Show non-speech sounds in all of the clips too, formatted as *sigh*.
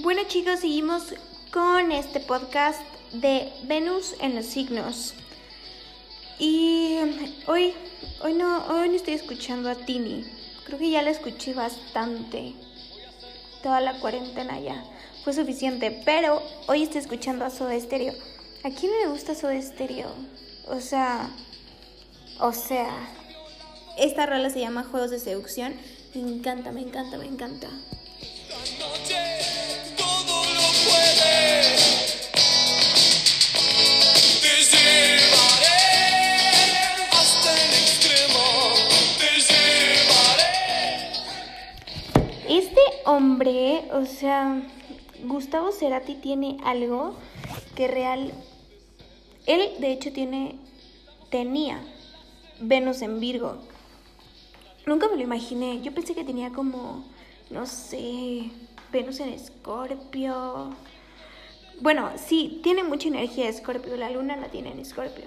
Bueno chicos, seguimos con este podcast de Venus en los signos. Y hoy, hoy no, hoy no estoy escuchando a Tini. Creo que ya la escuché bastante. Toda la cuarentena ya fue suficiente. Pero hoy estoy escuchando a Soda Stereo. ¿A quién le gusta Soda Stereo? O sea, o sea, esta rola se llama Juegos de Seducción. Me encanta, me encanta, me encanta. O sea, Gustavo Cerati tiene algo que real. Él, de hecho, tiene. Tenía Venus en Virgo. Nunca me lo imaginé. Yo pensé que tenía como. No sé. Venus en Escorpio. Bueno, sí, tiene mucha energía Escorpio. La luna la tiene en Escorpio.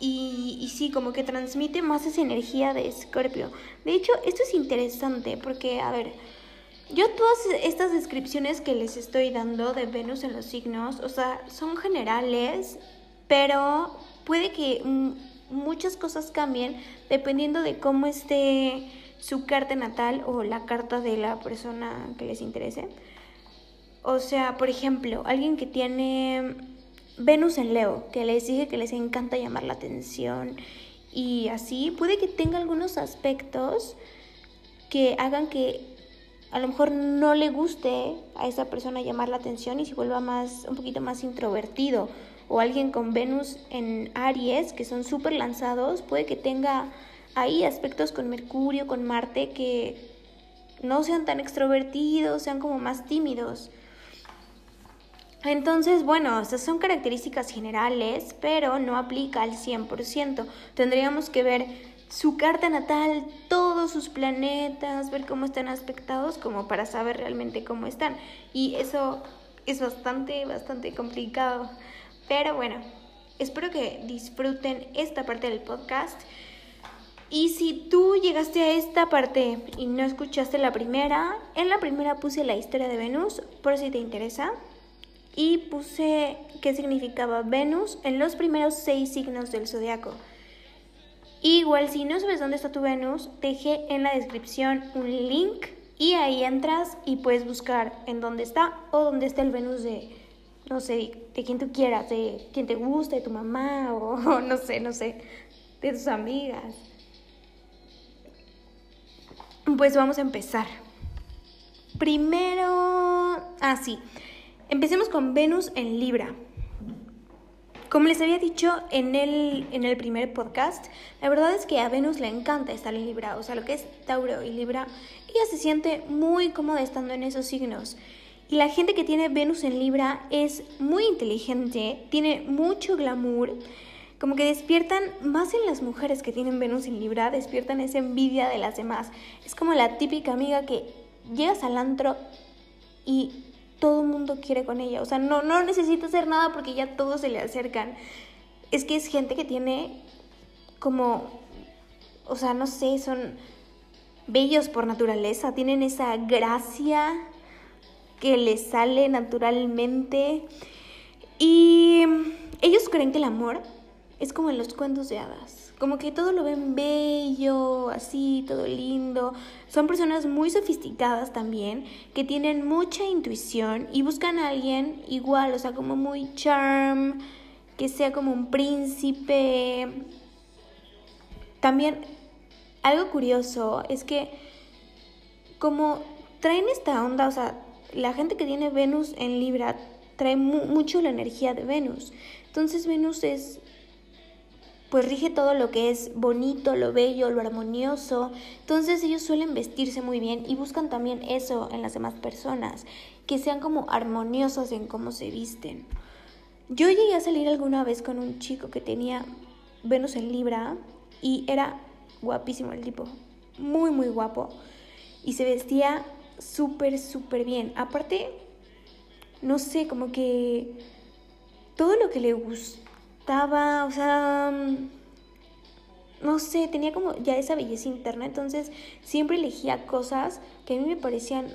Y, y, sí, como que transmite más esa energía de Escorpio. De hecho, esto es interesante porque, a ver, yo todas estas descripciones que les estoy dando de Venus en los signos, o sea, son generales, pero puede que muchas cosas cambien dependiendo de cómo esté su carta natal o la carta de la persona que les interese. O sea, por ejemplo, alguien que tiene Venus en Leo, que les dije que les encanta llamar la atención y así, puede que tenga algunos aspectos que hagan que a lo mejor no le guste a esa persona llamar la atención y se vuelva más un poquito más introvertido o alguien con Venus en Aries que son súper lanzados puede que tenga ahí aspectos con Mercurio, con Marte que no sean tan extrovertidos, sean como más tímidos. Entonces, bueno, esas son características generales, pero no aplica al 100%. Tendríamos que ver su carta natal, todos sus planetas, ver cómo están aspectados, como para saber realmente cómo están. Y eso es bastante, bastante complicado. Pero bueno, espero que disfruten esta parte del podcast. Y si tú llegaste a esta parte y no escuchaste la primera, en la primera puse la historia de Venus, por si te interesa y puse qué significaba Venus en los primeros seis signos del zodiaco. Igual si no sabes dónde está tu Venus, dejé en la descripción un link y ahí entras y puedes buscar en dónde está o dónde está el Venus de, no sé, de quien tú quieras, de quien te guste, de tu mamá *laughs* o, no sé, no sé, de tus amigas. Pues vamos a empezar. Primero, ah sí, Empecemos con Venus en Libra. Como les había dicho en el, en el primer podcast, la verdad es que a Venus le encanta estar en Libra, o sea, lo que es Tauro y Libra, ella se siente muy cómoda estando en esos signos. Y la gente que tiene Venus en Libra es muy inteligente, tiene mucho glamour, como que despiertan más en las mujeres que tienen Venus en Libra, despiertan esa envidia de las demás. Es como la típica amiga que llegas al antro y todo el mundo quiere con ella. O sea, no, no necesita hacer nada porque ya todos se le acercan. Es que es gente que tiene como, o sea, no sé, son bellos por naturaleza, tienen esa gracia que les sale naturalmente. Y ellos creen que el amor es como en los cuentos de hadas como que todo lo ven bello, así, todo lindo. Son personas muy sofisticadas también, que tienen mucha intuición y buscan a alguien igual, o sea, como muy charm, que sea como un príncipe. También algo curioso es que como traen esta onda, o sea, la gente que tiene Venus en Libra trae mucho la energía de Venus. Entonces Venus es pues rige todo lo que es bonito, lo bello, lo armonioso. Entonces ellos suelen vestirse muy bien y buscan también eso en las demás personas, que sean como armoniosas en cómo se visten. Yo llegué a salir alguna vez con un chico que tenía Venus en Libra y era guapísimo el tipo, muy muy guapo y se vestía súper súper bien. Aparte, no sé, como que todo lo que le gusta estaba, o sea, no sé, tenía como ya esa belleza interna, entonces siempre elegía cosas que a mí me parecían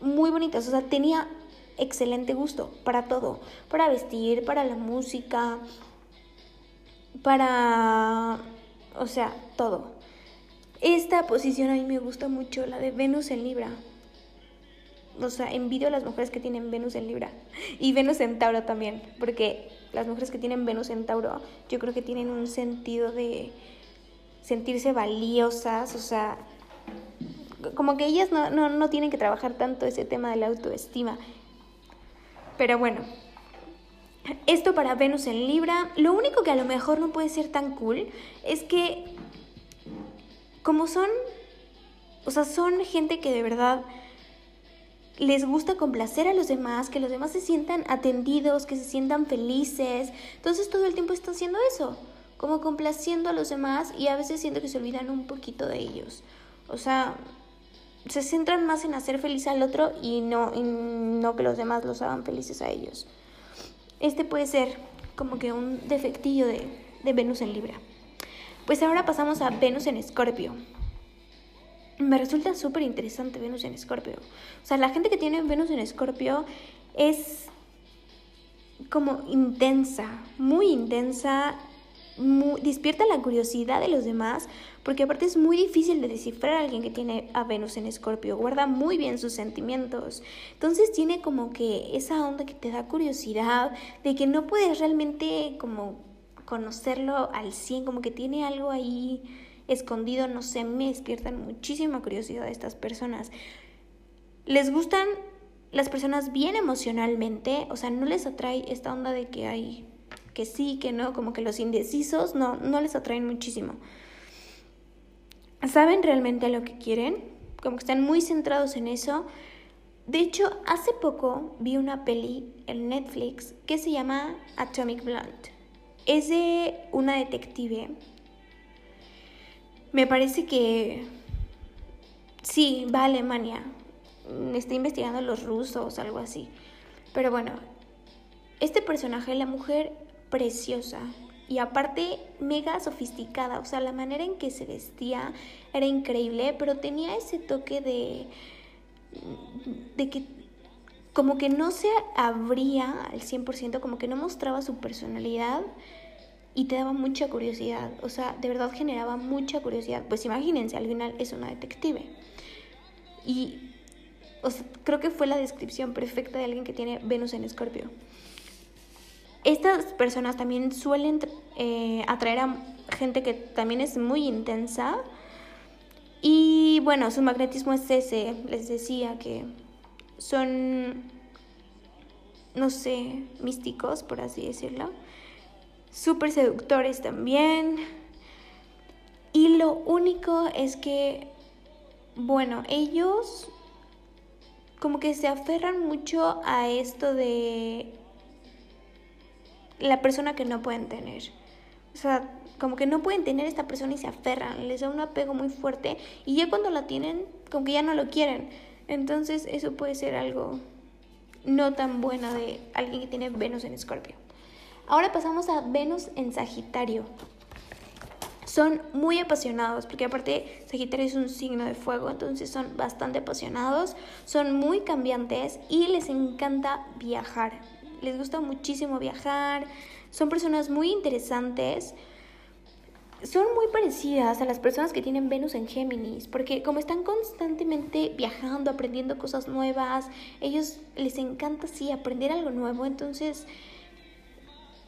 muy bonitas, o sea, tenía excelente gusto para todo, para vestir, para la música, para, o sea, todo. Esta posición a mí me gusta mucho, la de Venus en Libra. O sea, envidio a las mujeres que tienen Venus en Libra *laughs* y Venus en Tauro también, porque las mujeres que tienen Venus en Tauro, yo creo que tienen un sentido de sentirse valiosas, o sea, como que ellas no, no, no tienen que trabajar tanto ese tema de la autoestima. Pero bueno, esto para Venus en Libra, lo único que a lo mejor no puede ser tan cool es que como son, o sea, son gente que de verdad les gusta complacer a los demás, que los demás se sientan atendidos, que se sientan felices. Entonces todo el tiempo están haciendo eso, como complaciendo a los demás y a veces siento que se olvidan un poquito de ellos. O sea, se centran más en hacer feliz al otro y no, no que los demás los hagan felices a ellos. Este puede ser como que un defectillo de, de Venus en Libra. Pues ahora pasamos a Venus en Escorpio. Me resulta súper interesante Venus en Escorpio. O sea, la gente que tiene Venus en Escorpio es como intensa, muy intensa, despierta la curiosidad de los demás, porque aparte es muy difícil de descifrar a alguien que tiene a Venus en Escorpio, guarda muy bien sus sentimientos. Entonces tiene como que esa onda que te da curiosidad, de que no puedes realmente como conocerlo al 100, como que tiene algo ahí escondido, no sé, me despiertan muchísima curiosidad de estas personas. Les gustan las personas bien emocionalmente, o sea, no les atrae esta onda de que hay que sí, que no, como que los indecisos no, no les atraen muchísimo. Saben realmente lo que quieren, como que están muy centrados en eso. De hecho, hace poco vi una peli en Netflix que se llama Atomic Blonde. Es de una detective. Me parece que sí, va a Alemania. Está investigando a los rusos, algo así. Pero bueno, este personaje, la mujer, preciosa y aparte mega sofisticada, o sea, la manera en que se vestía era increíble, pero tenía ese toque de de que como que no se abría al 100%, como que no mostraba su personalidad y te daba mucha curiosidad, o sea, de verdad generaba mucha curiosidad. Pues imagínense, al final es una detective. Y o sea, creo que fue la descripción perfecta de alguien que tiene Venus en Escorpio. Estas personas también suelen eh, atraer a gente que también es muy intensa. Y bueno, su magnetismo es ese. Les decía que son, no sé, místicos, por así decirlo. Súper seductores también. Y lo único es que, bueno, ellos como que se aferran mucho a esto de la persona que no pueden tener. O sea, como que no pueden tener esta persona y se aferran, les da un apego muy fuerte y ya cuando la tienen, como que ya no lo quieren. Entonces eso puede ser algo no tan bueno de alguien que tiene Venus en Escorpio. Ahora pasamos a Venus en Sagitario. Son muy apasionados, porque aparte Sagitario es un signo de fuego, entonces son bastante apasionados, son muy cambiantes y les encanta viajar les gusta muchísimo viajar, son personas muy interesantes, son muy parecidas a las personas que tienen Venus en Géminis, porque como están constantemente viajando, aprendiendo cosas nuevas, ellos les encanta sí aprender algo nuevo, entonces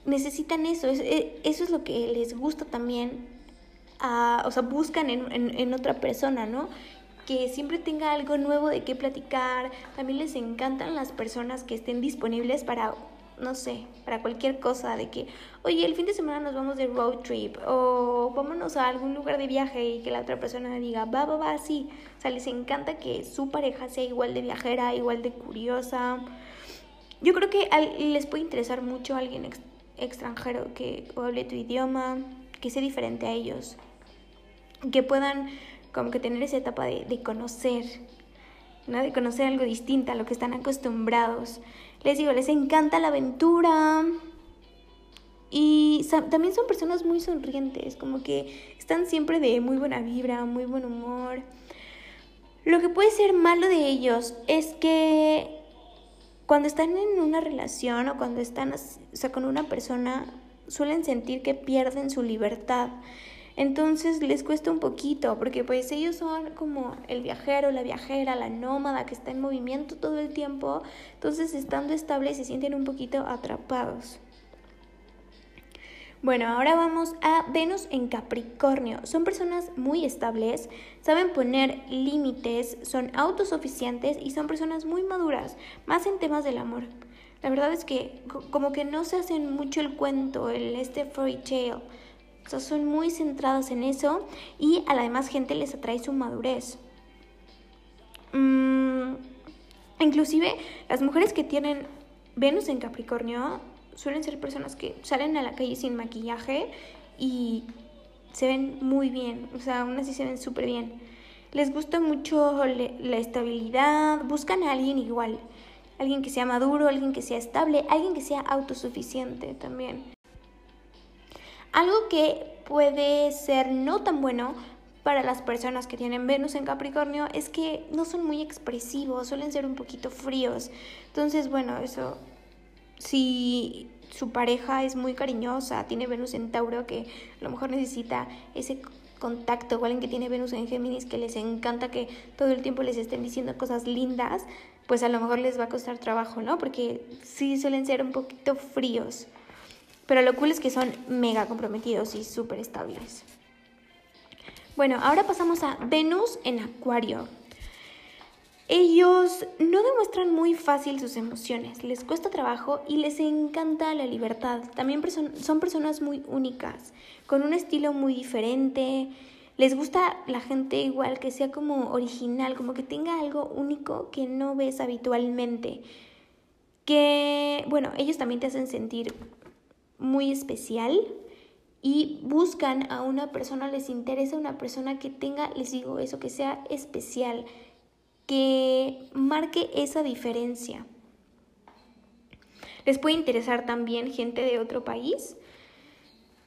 necesitan eso, e, eso es lo que les gusta también, o sea, buscan en, en otra persona, ¿no? que siempre tenga algo nuevo de qué platicar. También les encantan las personas que estén disponibles para, no sé, para cualquier cosa, de que, oye, el fin de semana nos vamos de road trip o vámonos a algún lugar de viaje y que la otra persona diga, va, va, va, sí. O sea, les encanta que su pareja sea igual de viajera, igual de curiosa. Yo creo que les puede interesar mucho a alguien extranjero que hable tu idioma, que sea diferente a ellos, que puedan como que tener esa etapa de, conocer, ¿no? De conocer algo distinto a lo que están acostumbrados. Les digo, les encanta la aventura. Y también son personas muy sonrientes, como que están siempre de muy buena vibra, muy buen humor. Lo que puede ser malo de ellos es que cuando están en una relación o cuando están o sea, con una persona, suelen sentir que pierden su libertad. Entonces les cuesta un poquito, porque pues ellos son como el viajero, la viajera, la nómada que está en movimiento todo el tiempo, entonces estando estables se sienten un poquito atrapados. Bueno, ahora vamos a Venus en Capricornio. Son personas muy estables, saben poner límites, son autosuficientes y son personas muy maduras, más en temas del amor. La verdad es que como que no se hacen mucho el cuento, el este fairy tale. O sea, son muy centradas en eso y a la demás gente les atrae su madurez. Mm, inclusive las mujeres que tienen Venus en Capricornio suelen ser personas que salen a la calle sin maquillaje y se ven muy bien, o sea, aún así se ven súper bien. Les gusta mucho la estabilidad, buscan a alguien igual, alguien que sea maduro, alguien que sea estable, alguien que sea autosuficiente también. Algo que puede ser no tan bueno para las personas que tienen Venus en Capricornio es que no son muy expresivos, suelen ser un poquito fríos. Entonces, bueno, eso si su pareja es muy cariñosa, tiene Venus en Tauro que a lo mejor necesita ese contacto, o alguien que tiene Venus en Géminis que les encanta que todo el tiempo les estén diciendo cosas lindas, pues a lo mejor les va a costar trabajo, ¿no? Porque sí suelen ser un poquito fríos. Pero lo cool es que son mega comprometidos y súper estables. Bueno, ahora pasamos a Venus en Acuario. Ellos no demuestran muy fácil sus emociones, les cuesta trabajo y les encanta la libertad. También son personas muy únicas, con un estilo muy diferente. Les gusta la gente igual, que sea como original, como que tenga algo único que no ves habitualmente. Que, bueno, ellos también te hacen sentir muy especial y buscan a una persona, les interesa una persona que tenga, les digo eso, que sea especial que marque esa diferencia. Les puede interesar también gente de otro país,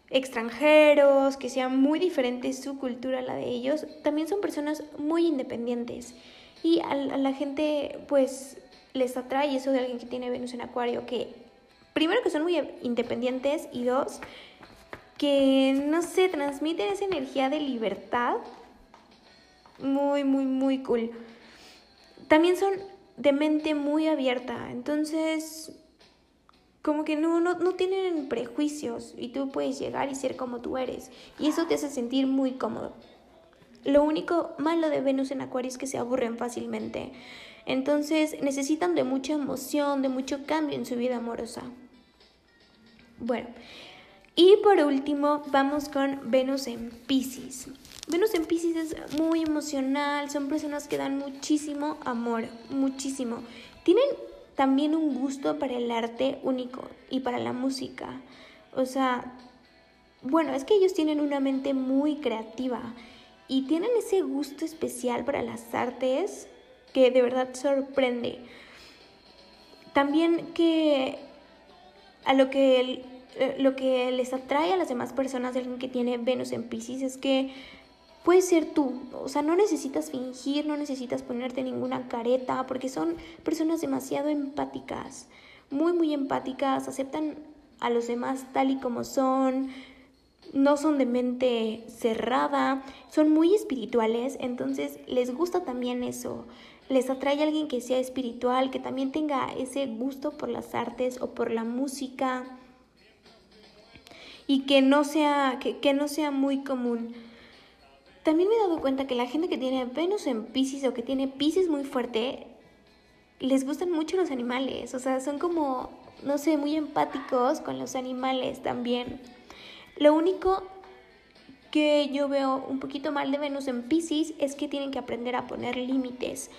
extranjeros, que sea muy diferente su cultura a la de ellos. También son personas muy independientes y a, la gente pues les atrae eso de alguien que tiene Venus en Acuario, que primero que son muy independientes y dos, que no sé, transmiten esa energía de libertad muy, muy, muy cool también son de mente muy abierta, entonces como que no, no, no, tienen prejuicios y tú puedes llegar y ser como tú eres y eso te hace sentir muy cómodo. Lo único malo de Venus en Acuario es que se aburren fácilmente, entonces necesitan de mucha emoción, de mucho cambio en su vida amorosa. Bueno, y por último vamos con Venus en Pisces. Venus en Pisces es muy emocional, son personas que dan muchísimo amor, muchísimo. Tienen también un gusto para el arte único y para la música. O sea, bueno, es que ellos tienen una mente muy creativa y tienen ese gusto especial para las artes que de verdad sorprende. También que a lo que, eh, lo que les atrae a las demás personas de alguien que tiene Venus en Pisces es que puedes ser tú, o sea, no necesitas fingir, no necesitas ponerte ninguna careta, porque son personas demasiado empáticas, muy, muy empáticas, aceptan a los demás tal y como son, no son de mente cerrada, son muy espirituales, entonces les gusta también eso. Les atrae a alguien que sea espiritual, que también tenga ese gusto por las artes o por la música y que no sea, que, que no sea muy común. También me he dado cuenta que la gente que tiene Venus en Pisces o que tiene Pisces muy fuerte, les gustan mucho los animales. O sea, son como, no sé, muy empáticos con los animales también. Lo único que yo veo un poquito mal de Venus en Pisces es que tienen que aprender a poner límites.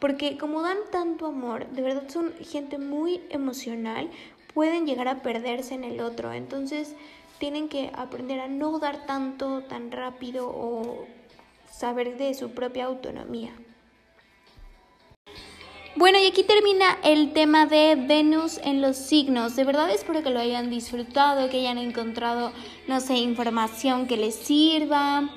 Porque como dan tanto amor, de verdad son gente muy emocional, pueden llegar a perderse en el otro. Entonces, tienen que aprender a no dar tanto tan rápido o saber de su propia autonomía. Bueno, y aquí termina el tema de Venus en los signos. De verdad espero que lo hayan disfrutado, que hayan encontrado, no sé, información que les sirva.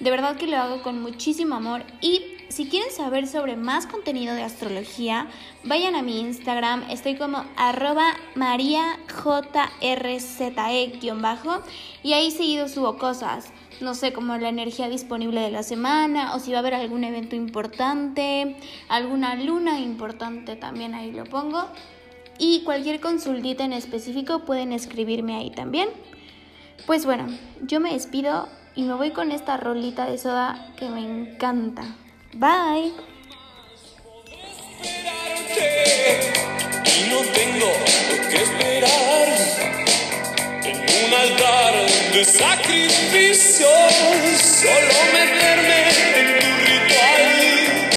De verdad que lo hago con muchísimo amor y si quieren saber sobre más contenido de astrología, vayan a mi Instagram, estoy como arroba mariajrze-bajo y ahí seguido subo cosas, no sé, como la energía disponible de la semana o si va a haber algún evento importante, alguna luna importante también ahí lo pongo. Y cualquier consultita en específico pueden escribirme ahí también. Pues bueno, yo me despido y me voy con esta rolita de soda que me encanta. Bye. Y no tengo que esperar en un altar de sacrificio, solo meterme en tu ritual.